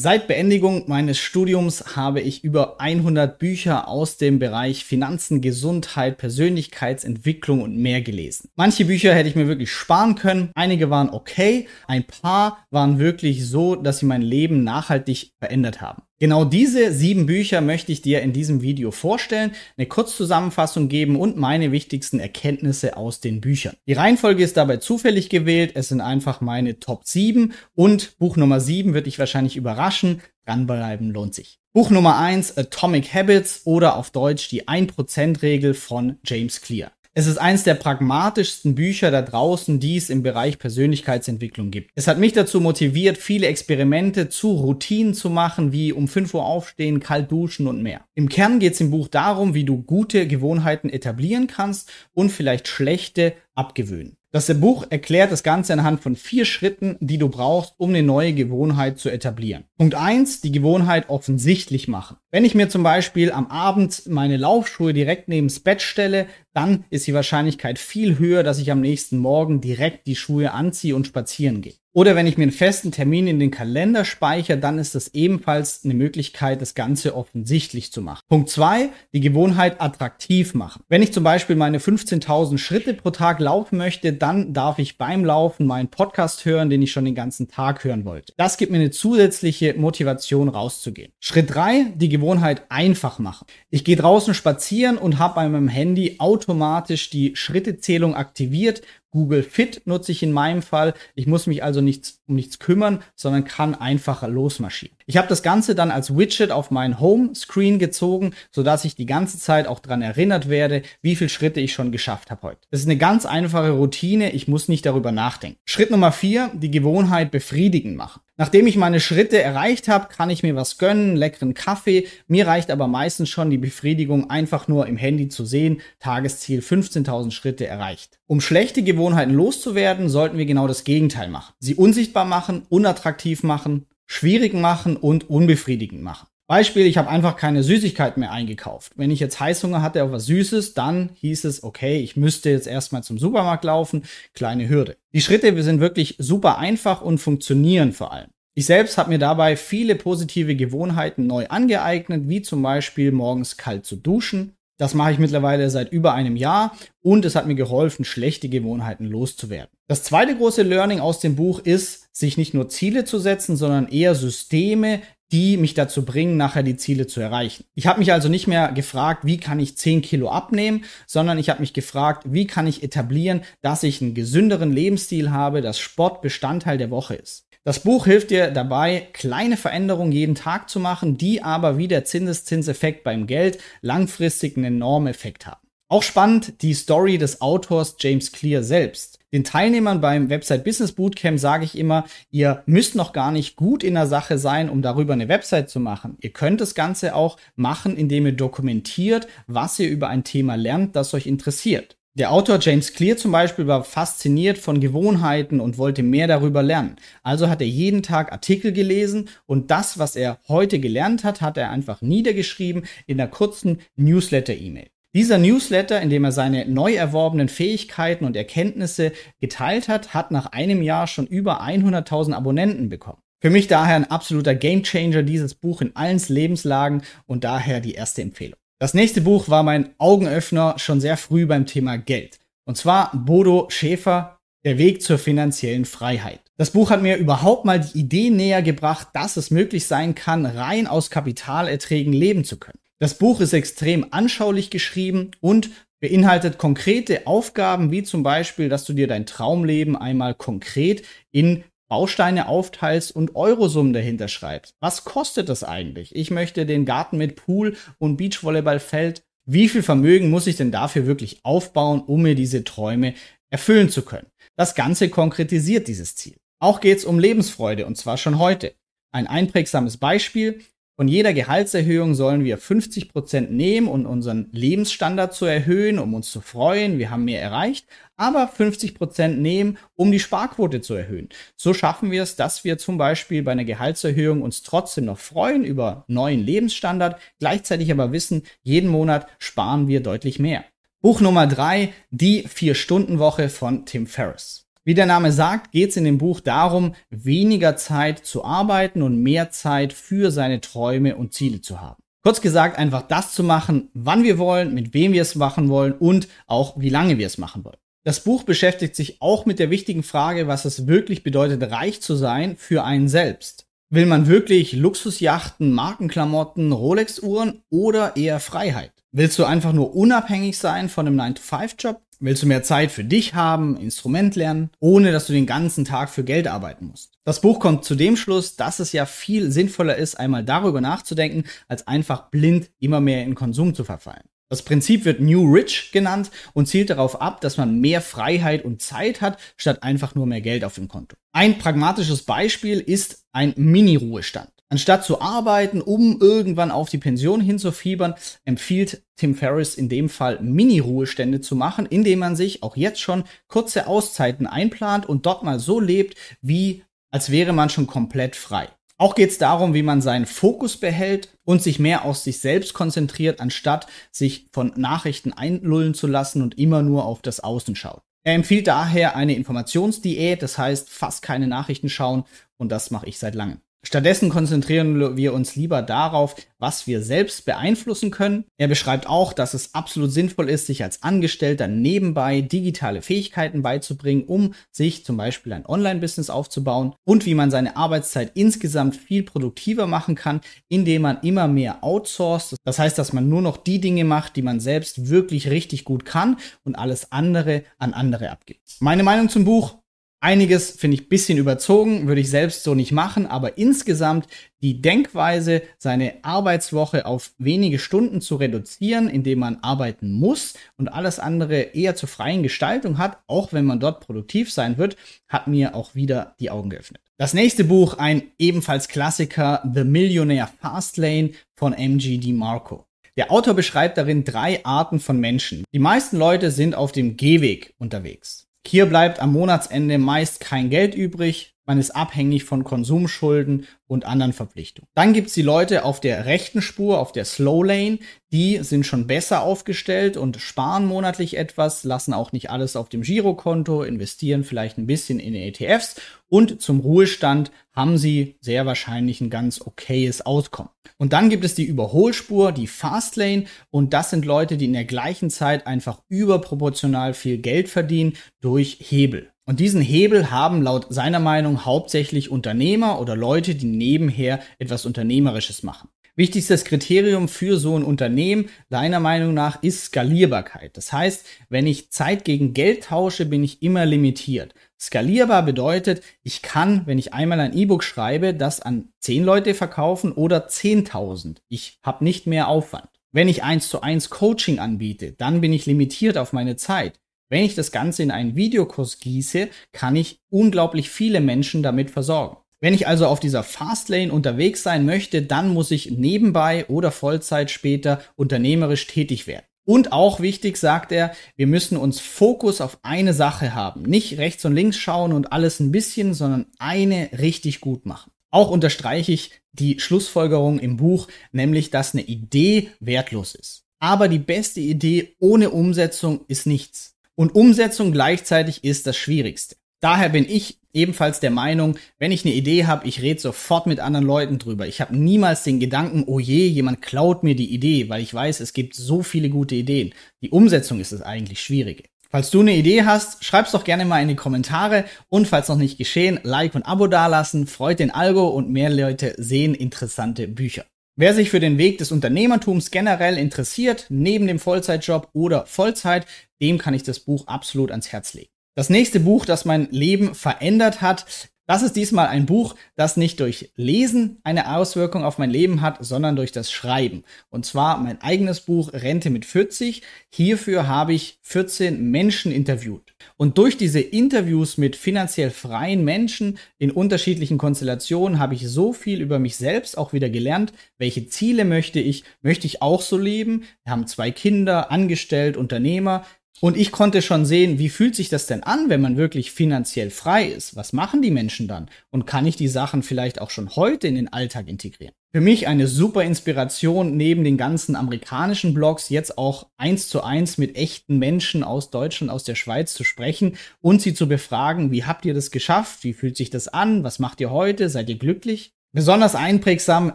Seit Beendigung meines Studiums habe ich über 100 Bücher aus dem Bereich Finanzen, Gesundheit, Persönlichkeitsentwicklung und mehr gelesen. Manche Bücher hätte ich mir wirklich sparen können, einige waren okay, ein paar waren wirklich so, dass sie mein Leben nachhaltig verändert haben. Genau diese sieben Bücher möchte ich dir in diesem Video vorstellen, eine Kurzzusammenfassung geben und meine wichtigsten Erkenntnisse aus den Büchern. Die Reihenfolge ist dabei zufällig gewählt, es sind einfach meine Top 7 und Buch Nummer 7 wird dich wahrscheinlich überraschen. Dranbleiben lohnt sich. Buch Nummer 1 Atomic Habits oder auf Deutsch die 1%-Regel von James Clear. Es ist eines der pragmatischsten Bücher da draußen, die es im Bereich Persönlichkeitsentwicklung gibt. Es hat mich dazu motiviert, viele Experimente zu Routinen zu machen, wie um 5 Uhr aufstehen, kalt duschen und mehr. Im Kern geht es im Buch darum, wie du gute Gewohnheiten etablieren kannst und vielleicht schlechte abgewöhnen. Das Buch erklärt das Ganze anhand von vier Schritten, die du brauchst, um eine neue Gewohnheit zu etablieren. Punkt eins: die Gewohnheit offensichtlich machen. Wenn ich mir zum Beispiel am Abend meine Laufschuhe direkt neben das Bett stelle, dann ist die Wahrscheinlichkeit viel höher, dass ich am nächsten Morgen direkt die Schuhe anziehe und spazieren gehe. Oder wenn ich mir einen festen Termin in den Kalender speichere, dann ist das ebenfalls eine Möglichkeit, das Ganze offensichtlich zu machen. Punkt zwei: die Gewohnheit attraktiv machen. Wenn ich zum Beispiel meine 15.000 Schritte pro Tag laufen möchte, dann darf ich beim Laufen meinen Podcast hören, den ich schon den ganzen Tag hören wollte. Das gibt mir eine zusätzliche Motivation rauszugehen. Schritt drei: die Gewohnheit einfach machen. Ich gehe draußen spazieren und habe bei meinem Handy automatisch die Schrittezählung aktiviert Google Fit nutze ich in meinem Fall. Ich muss mich also nichts, um nichts kümmern, sondern kann einfacher losmarschieren. Ich habe das Ganze dann als Widget auf meinen Home-Screen gezogen, sodass ich die ganze Zeit auch daran erinnert werde, wie viele Schritte ich schon geschafft habe heute. Das ist eine ganz einfache Routine, ich muss nicht darüber nachdenken. Schritt Nummer vier: die Gewohnheit befriedigend machen. Nachdem ich meine Schritte erreicht habe, kann ich mir was gönnen, leckeren Kaffee. Mir reicht aber meistens schon die Befriedigung, einfach nur im Handy zu sehen, Tagesziel 15.000 Schritte erreicht. Um schlechte Gewohnheiten loszuwerden, sollten wir genau das Gegenteil machen. Sie unsichtbar machen, unattraktiv machen, schwierig machen und unbefriedigend machen. Beispiel, ich habe einfach keine Süßigkeiten mehr eingekauft. Wenn ich jetzt Heißhunger hatte auf was Süßes, dann hieß es, okay, ich müsste jetzt erstmal zum Supermarkt laufen, kleine Hürde. Die Schritte sind wirklich super einfach und funktionieren vor allem. Ich selbst habe mir dabei viele positive Gewohnheiten neu angeeignet, wie zum Beispiel morgens kalt zu duschen. Das mache ich mittlerweile seit über einem Jahr und es hat mir geholfen, schlechte Gewohnheiten loszuwerden. Das zweite große Learning aus dem Buch ist, sich nicht nur Ziele zu setzen, sondern eher Systeme, die mich dazu bringen, nachher die Ziele zu erreichen. Ich habe mich also nicht mehr gefragt, wie kann ich 10 Kilo abnehmen, sondern ich habe mich gefragt, wie kann ich etablieren, dass ich einen gesünderen Lebensstil habe, dass Sport Bestandteil der Woche ist. Das Buch hilft dir dabei, kleine Veränderungen jeden Tag zu machen, die aber wie der Zinseszinseffekt beim Geld langfristig einen enormen Effekt haben. Auch spannend die Story des Autors James Clear selbst. Den Teilnehmern beim Website Business Bootcamp sage ich immer, ihr müsst noch gar nicht gut in der Sache sein, um darüber eine Website zu machen. Ihr könnt das Ganze auch machen, indem ihr dokumentiert, was ihr über ein Thema lernt, das euch interessiert. Der Autor James Clear zum Beispiel war fasziniert von Gewohnheiten und wollte mehr darüber lernen. Also hat er jeden Tag Artikel gelesen und das, was er heute gelernt hat, hat er einfach niedergeschrieben in einer kurzen Newsletter-E-Mail. Dieser Newsletter, in dem er seine neu erworbenen Fähigkeiten und Erkenntnisse geteilt hat, hat nach einem Jahr schon über 100.000 Abonnenten bekommen. Für mich daher ein absoluter Gamechanger dieses Buch in allen Lebenslagen und daher die erste Empfehlung. Das nächste Buch war mein Augenöffner schon sehr früh beim Thema Geld. Und zwar Bodo Schäfer, Der Weg zur finanziellen Freiheit. Das Buch hat mir überhaupt mal die Idee näher gebracht, dass es möglich sein kann, rein aus Kapitalerträgen leben zu können. Das Buch ist extrem anschaulich geschrieben und beinhaltet konkrete Aufgaben, wie zum Beispiel, dass du dir dein Traumleben einmal konkret in Bausteine aufteilst und Eurosummen dahinter schreibst. Was kostet das eigentlich? Ich möchte den Garten mit Pool und Beachvolleyballfeld. Wie viel Vermögen muss ich denn dafür wirklich aufbauen, um mir diese Träume erfüllen zu können? Das Ganze konkretisiert dieses Ziel. Auch geht es um Lebensfreude und zwar schon heute. Ein einprägsames Beispiel. Von jeder Gehaltserhöhung sollen wir 50 Prozent nehmen, um unseren Lebensstandard zu erhöhen, um uns zu freuen. Wir haben mehr erreicht, aber 50 Prozent nehmen, um die Sparquote zu erhöhen. So schaffen wir es, dass wir zum Beispiel bei einer Gehaltserhöhung uns trotzdem noch freuen über neuen Lebensstandard, gleichzeitig aber wissen, jeden Monat sparen wir deutlich mehr. Buch Nummer drei, die Vier-Stunden-Woche von Tim Ferriss. Wie der Name sagt, geht es in dem Buch darum, weniger Zeit zu arbeiten und mehr Zeit für seine Träume und Ziele zu haben. Kurz gesagt, einfach das zu machen, wann wir wollen, mit wem wir es machen wollen und auch wie lange wir es machen wollen. Das Buch beschäftigt sich auch mit der wichtigen Frage, was es wirklich bedeutet, reich zu sein für einen selbst. Will man wirklich Luxusjachten, Markenklamotten, Rolex-Uhren oder eher Freiheit? Willst du einfach nur unabhängig sein von einem 9-to-5-Job? Willst du mehr Zeit für dich haben, Instrument lernen, ohne dass du den ganzen Tag für Geld arbeiten musst? Das Buch kommt zu dem Schluss, dass es ja viel sinnvoller ist, einmal darüber nachzudenken, als einfach blind immer mehr in Konsum zu verfallen. Das Prinzip wird New Rich genannt und zielt darauf ab, dass man mehr Freiheit und Zeit hat, statt einfach nur mehr Geld auf dem Konto. Ein pragmatisches Beispiel ist ein Mini-Ruhestand. Anstatt zu arbeiten, um irgendwann auf die Pension hinzufiebern, empfiehlt Tim Ferriss in dem Fall Mini-Ruhestände zu machen, indem man sich auch jetzt schon kurze Auszeiten einplant und dort mal so lebt, wie als wäre man schon komplett frei. Auch geht es darum, wie man seinen Fokus behält und sich mehr auf sich selbst konzentriert, anstatt sich von Nachrichten einlullen zu lassen und immer nur auf das Außen schaut. Er empfiehlt daher eine Informationsdiät, das heißt fast keine Nachrichten schauen und das mache ich seit langem. Stattdessen konzentrieren wir uns lieber darauf, was wir selbst beeinflussen können. Er beschreibt auch, dass es absolut sinnvoll ist, sich als Angestellter nebenbei digitale Fähigkeiten beizubringen, um sich zum Beispiel ein Online-Business aufzubauen und wie man seine Arbeitszeit insgesamt viel produktiver machen kann, indem man immer mehr outsourced. Das heißt, dass man nur noch die Dinge macht, die man selbst wirklich richtig gut kann und alles andere an andere abgibt. Meine Meinung zum Buch, Einiges finde ich bisschen überzogen, würde ich selbst so nicht machen, aber insgesamt die Denkweise, seine Arbeitswoche auf wenige Stunden zu reduzieren, indem man arbeiten muss und alles andere eher zur freien Gestaltung hat, auch wenn man dort produktiv sein wird, hat mir auch wieder die Augen geöffnet. Das nächste Buch, ein ebenfalls Klassiker, The Millionaire Fastlane von MG DeMarco. Der Autor beschreibt darin drei Arten von Menschen. Die meisten Leute sind auf dem Gehweg unterwegs. Hier bleibt am Monatsende meist kein Geld übrig, man ist abhängig von Konsumschulden und anderen Verpflichtungen. Dann gibt's die Leute auf der rechten Spur, auf der Slow Lane, die sind schon besser aufgestellt und sparen monatlich etwas, lassen auch nicht alles auf dem Girokonto, investieren vielleicht ein bisschen in ETFs und zum Ruhestand haben sie sehr wahrscheinlich ein ganz okayes Auskommen. Und dann gibt es die Überholspur, die Fastlane und das sind Leute, die in der gleichen Zeit einfach überproportional viel Geld verdienen durch Hebel. Und diesen Hebel haben laut seiner Meinung hauptsächlich Unternehmer oder Leute, die nebenher etwas Unternehmerisches machen. Wichtigstes Kriterium für so ein Unternehmen, seiner Meinung nach, ist Skalierbarkeit. Das heißt, wenn ich Zeit gegen Geld tausche, bin ich immer limitiert. Skalierbar bedeutet, ich kann, wenn ich einmal ein E-Book schreibe, das an 10 Leute verkaufen oder 10.000. Ich habe nicht mehr Aufwand. Wenn ich eins zu eins Coaching anbiete, dann bin ich limitiert auf meine Zeit. Wenn ich das Ganze in einen Videokurs gieße, kann ich unglaublich viele Menschen damit versorgen. Wenn ich also auf dieser Fastlane unterwegs sein möchte, dann muss ich nebenbei oder Vollzeit später unternehmerisch tätig werden. Und auch wichtig, sagt er, wir müssen uns Fokus auf eine Sache haben. Nicht rechts und links schauen und alles ein bisschen, sondern eine richtig gut machen. Auch unterstreiche ich die Schlussfolgerung im Buch, nämlich, dass eine Idee wertlos ist. Aber die beste Idee ohne Umsetzung ist nichts. Und Umsetzung gleichzeitig ist das Schwierigste. Daher bin ich ebenfalls der Meinung, wenn ich eine Idee habe, ich rede sofort mit anderen Leuten drüber. Ich habe niemals den Gedanken, oh je, jemand klaut mir die Idee, weil ich weiß, es gibt so viele gute Ideen. Die Umsetzung ist das eigentlich Schwierige. Falls du eine Idee hast, schreib's doch gerne mal in die Kommentare und falls noch nicht geschehen, Like und Abo dalassen, freut den Algo und mehr Leute sehen interessante Bücher. Wer sich für den Weg des Unternehmertums generell interessiert, neben dem Vollzeitjob oder Vollzeit, dem kann ich das Buch absolut ans Herz legen. Das nächste Buch, das mein Leben verändert hat, das ist diesmal ein Buch, das nicht durch Lesen eine Auswirkung auf mein Leben hat, sondern durch das Schreiben. Und zwar mein eigenes Buch Rente mit 40. Hierfür habe ich 14 Menschen interviewt. Und durch diese Interviews mit finanziell freien Menschen in unterschiedlichen Konstellationen habe ich so viel über mich selbst auch wieder gelernt. Welche Ziele möchte ich? Möchte ich auch so leben? Wir haben zwei Kinder, angestellt, Unternehmer. Und ich konnte schon sehen, wie fühlt sich das denn an, wenn man wirklich finanziell frei ist? Was machen die Menschen dann? Und kann ich die Sachen vielleicht auch schon heute in den Alltag integrieren? Für mich eine super Inspiration, neben den ganzen amerikanischen Blogs jetzt auch eins zu eins mit echten Menschen aus Deutschland, aus der Schweiz zu sprechen und sie zu befragen, wie habt ihr das geschafft? Wie fühlt sich das an? Was macht ihr heute? Seid ihr glücklich? Besonders einprägsam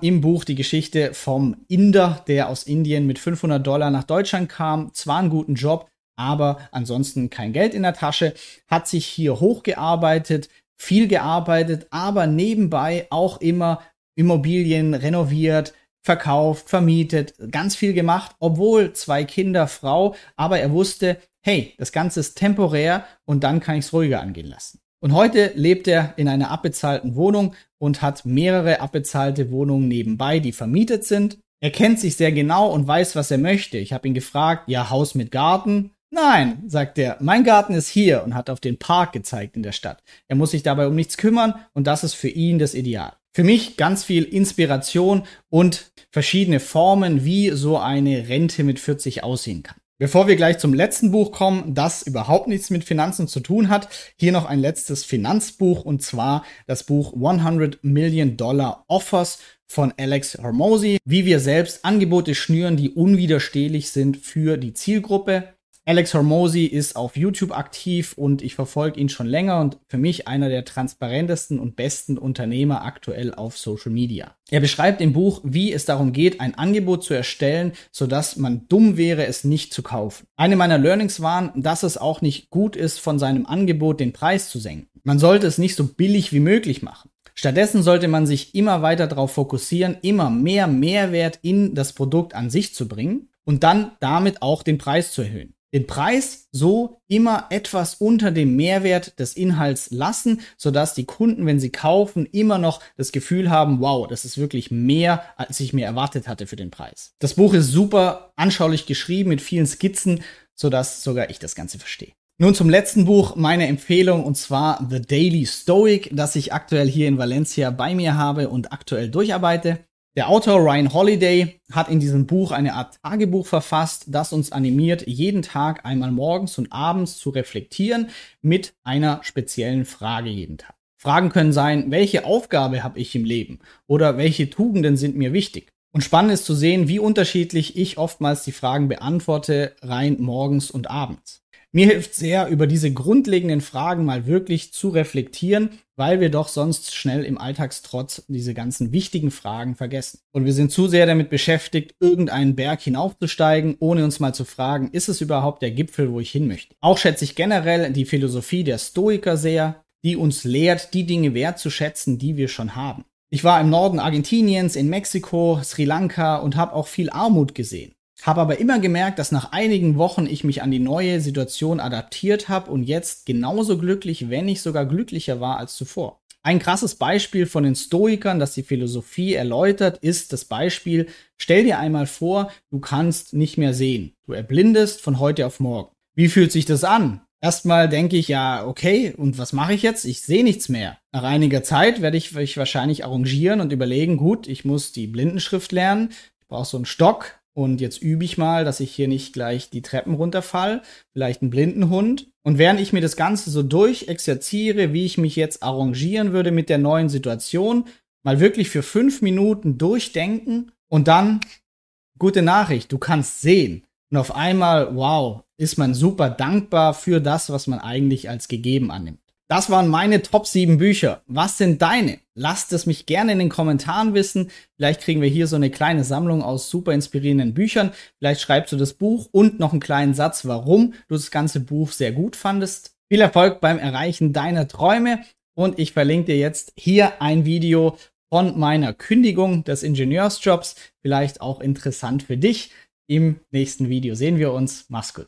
im Buch die Geschichte vom Inder, der aus Indien mit 500 Dollar nach Deutschland kam, zwar einen guten Job, aber ansonsten kein Geld in der Tasche, hat sich hier hochgearbeitet, viel gearbeitet, aber nebenbei auch immer Immobilien renoviert, verkauft, vermietet, ganz viel gemacht, obwohl zwei Kinder, Frau, aber er wusste, hey, das Ganze ist temporär und dann kann ich es ruhiger angehen lassen. Und heute lebt er in einer abbezahlten Wohnung und hat mehrere abbezahlte Wohnungen nebenbei, die vermietet sind. Er kennt sich sehr genau und weiß, was er möchte. Ich habe ihn gefragt, ja, Haus mit Garten. Nein, sagt er, mein Garten ist hier und hat auf den Park gezeigt in der Stadt. Er muss sich dabei um nichts kümmern und das ist für ihn das Ideal. Für mich ganz viel Inspiration und verschiedene Formen, wie so eine Rente mit 40 aussehen kann. Bevor wir gleich zum letzten Buch kommen, das überhaupt nichts mit Finanzen zu tun hat, hier noch ein letztes Finanzbuch und zwar das Buch 100 Million Dollar Offers von Alex Hormozy, wie wir selbst Angebote schnüren, die unwiderstehlich sind für die Zielgruppe. Alex Hormozy ist auf YouTube aktiv und ich verfolge ihn schon länger und für mich einer der transparentesten und besten Unternehmer aktuell auf Social Media. Er beschreibt im Buch, wie es darum geht, ein Angebot zu erstellen, sodass man dumm wäre, es nicht zu kaufen. Eine meiner Learnings waren, dass es auch nicht gut ist, von seinem Angebot den Preis zu senken. Man sollte es nicht so billig wie möglich machen. Stattdessen sollte man sich immer weiter darauf fokussieren, immer mehr Mehrwert in das Produkt an sich zu bringen und dann damit auch den Preis zu erhöhen den Preis so immer etwas unter dem Mehrwert des Inhalts lassen, sodass die Kunden, wenn sie kaufen, immer noch das Gefühl haben, wow, das ist wirklich mehr, als ich mir erwartet hatte für den Preis. Das Buch ist super anschaulich geschrieben mit vielen Skizzen, sodass sogar ich das Ganze verstehe. Nun zum letzten Buch, meine Empfehlung, und zwar The Daily Stoic, das ich aktuell hier in Valencia bei mir habe und aktuell durcharbeite. Der Autor Ryan Holiday hat in diesem Buch eine Art Tagebuch verfasst, das uns animiert, jeden Tag einmal morgens und abends zu reflektieren mit einer speziellen Frage jeden Tag. Fragen können sein, welche Aufgabe habe ich im Leben oder welche Tugenden sind mir wichtig. Und spannend ist zu sehen, wie unterschiedlich ich oftmals die Fragen beantworte, rein morgens und abends. Mir hilft sehr, über diese grundlegenden Fragen mal wirklich zu reflektieren, weil wir doch sonst schnell im Alltagstrotz diese ganzen wichtigen Fragen vergessen. Und wir sind zu sehr damit beschäftigt, irgendeinen Berg hinaufzusteigen, ohne uns mal zu fragen, ist es überhaupt der Gipfel, wo ich hin möchte? Auch schätze ich generell die Philosophie der Stoiker sehr, die uns lehrt, die Dinge wertzuschätzen, die wir schon haben. Ich war im Norden Argentiniens, in Mexiko, Sri Lanka und habe auch viel Armut gesehen. Habe aber immer gemerkt, dass nach einigen Wochen ich mich an die neue Situation adaptiert habe und jetzt genauso glücklich, wenn nicht sogar glücklicher war als zuvor. Ein krasses Beispiel von den Stoikern, das die Philosophie erläutert, ist das Beispiel, stell dir einmal vor, du kannst nicht mehr sehen. Du erblindest von heute auf morgen. Wie fühlt sich das an? Erstmal denke ich, ja, okay, und was mache ich jetzt? Ich sehe nichts mehr. Nach einiger Zeit werde ich mich wahrscheinlich arrangieren und überlegen, gut, ich muss die Blindenschrift lernen, ich brauche so einen Stock, und jetzt übe ich mal, dass ich hier nicht gleich die Treppen runterfall, vielleicht einen blinden Hund. Und während ich mir das Ganze so durchexerziere, wie ich mich jetzt arrangieren würde mit der neuen Situation, mal wirklich für fünf Minuten durchdenken und dann, gute Nachricht, du kannst sehen. Und auf einmal, wow, ist man super dankbar für das, was man eigentlich als gegeben annimmt. Das waren meine Top 7 Bücher. Was sind deine? Lasst es mich gerne in den Kommentaren wissen. Vielleicht kriegen wir hier so eine kleine Sammlung aus super inspirierenden Büchern. Vielleicht schreibst du das Buch und noch einen kleinen Satz, warum du das ganze Buch sehr gut fandest. Viel Erfolg beim Erreichen deiner Träume. Und ich verlinke dir jetzt hier ein Video von meiner Kündigung des Ingenieursjobs. Vielleicht auch interessant für dich. Im nächsten Video sehen wir uns. Mach's gut.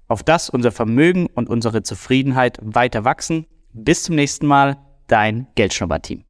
Auf das unser Vermögen und unsere Zufriedenheit weiter wachsen. Bis zum nächsten Mal, dein Geldschnupper-Team.